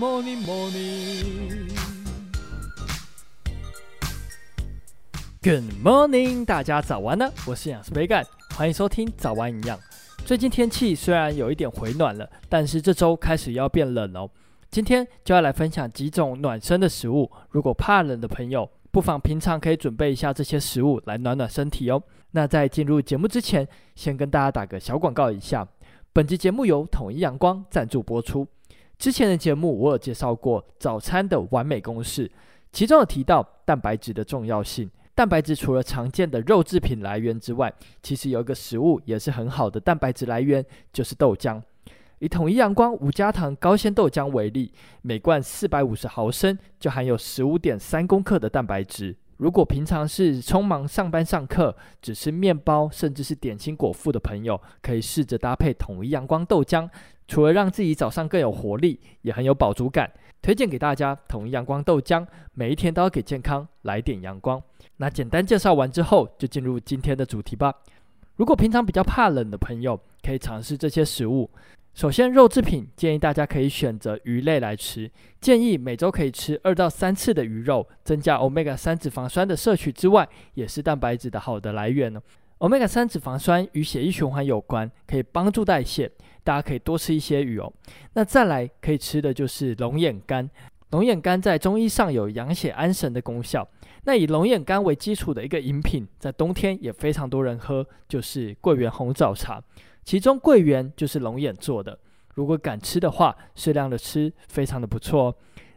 morning, morning. Good morning，大家早安呢！我是营养师杯盖，欢迎收听早安营养。最近天气虽然有一点回暖了，但是这周开始要变冷哦。今天就要来分享几种暖身的食物，如果怕冷的朋友，不妨平常可以准备一下这些食物来暖暖身体哦。那在进入节目之前，先跟大家打个小广告一下，本集节目由统一阳光赞助播出。之前的节目我有介绍过早餐的完美公式，其中有提到蛋白质的重要性。蛋白质除了常见的肉制品来源之外，其实有一个食物也是很好的蛋白质来源，就是豆浆。以统一阳光无加糖高纤豆浆为例，每罐四百五十毫升就含有十五点三公克的蛋白质。如果平常是匆忙上班上课，只吃面包甚至是点心果腹的朋友，可以试着搭配统一阳光豆浆。除了让自己早上更有活力，也很有饱足感，推荐给大家统一阳光豆浆，每一天都要给健康来点阳光。那简单介绍完之后，就进入今天的主题吧。如果平常比较怕冷的朋友，可以尝试这些食物。首先，肉制品建议大家可以选择鱼类来吃，建议每周可以吃二到三次的鱼肉，增加 Omega 三脂肪酸的摄取之外，也是蛋白质的好的来源呢。Omega 三脂肪酸与血液循环有关，可以帮助代谢。大家可以多吃一些鱼哦。那再来可以吃的就是龙眼干。龙眼干在中医上有养血安神的功效。那以龙眼干为基础的一个饮品，在冬天也非常多人喝，就是桂圆红枣茶。其中桂圆就是龙眼做的，如果敢吃的话，适量的吃，非常的不错哦。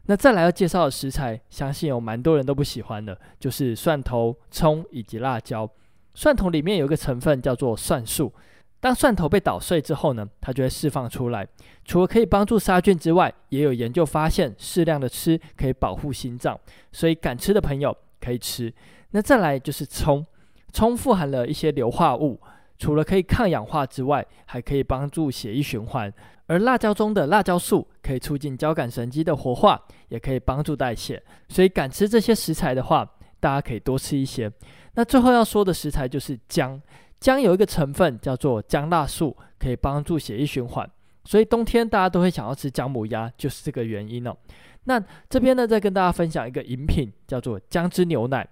那再来要介绍的食材，相信有蛮多人都不喜欢的，就是蒜头、葱以及辣椒。蒜头里面有一个成分叫做蒜素。当蒜头被捣碎之后呢，它就会释放出来。除了可以帮助杀菌之外，也有研究发现，适量的吃可以保护心脏，所以敢吃的朋友可以吃。那再来就是葱，葱富含了一些硫化物，除了可以抗氧化之外，还可以帮助血液循环。而辣椒中的辣椒素可以促进交感神经的活化，也可以帮助代谢。所以敢吃这些食材的话，大家可以多吃一些。那最后要说的食材就是姜。姜有一个成分叫做姜辣素，可以帮助血液循环，所以冬天大家都会想要吃姜母鸭，就是这个原因哦。那这边呢，再跟大家分享一个饮品，叫做姜汁牛奶。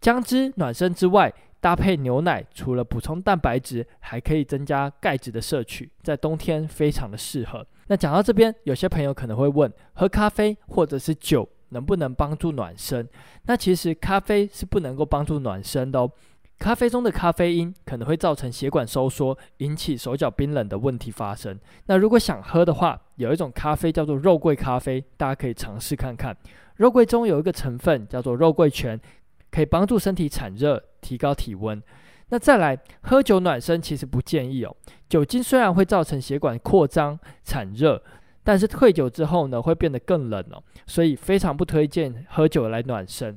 姜汁暖身之外，搭配牛奶，除了补充蛋白质，还可以增加钙质的摄取，在冬天非常的适合。那讲到这边，有些朋友可能会问，喝咖啡或者是酒能不能帮助暖身？那其实咖啡是不能够帮助暖身的哦。咖啡中的咖啡因可能会造成血管收缩，引起手脚冰冷的问题发生。那如果想喝的话，有一种咖啡叫做肉桂咖啡，大家可以尝试看看。肉桂中有一个成分叫做肉桂醛，可以帮助身体产热，提高体温。那再来喝酒暖身，其实不建议哦。酒精虽然会造成血管扩张产热，但是退酒之后呢，会变得更冷哦，所以非常不推荐喝酒来暖身。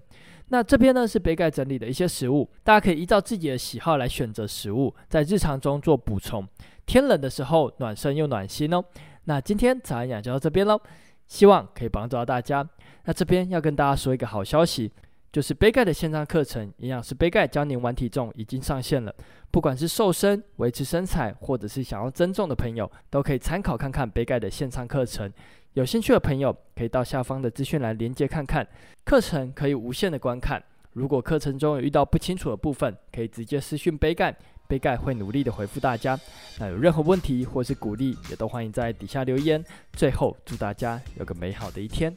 那这边呢是杯盖整理的一些食物，大家可以依照自己的喜好来选择食物，在日常中做补充。天冷的时候暖身又暖心哦。那今天早安养就到这边喽，希望可以帮助到大家。那这边要跟大家说一个好消息，就是杯盖的线上课程《营养师杯盖教您玩体重》已经上线了。不管是瘦身、维持身材，或者是想要增重的朋友，都可以参考看看杯盖的线上课程。有兴趣的朋友可以到下方的资讯栏连接看看，课程可以无限的观看。如果课程中有遇到不清楚的部分，可以直接私讯杯盖，杯盖会努力的回复大家。那有任何问题或是鼓励，也都欢迎在底下留言。最后，祝大家有个美好的一天。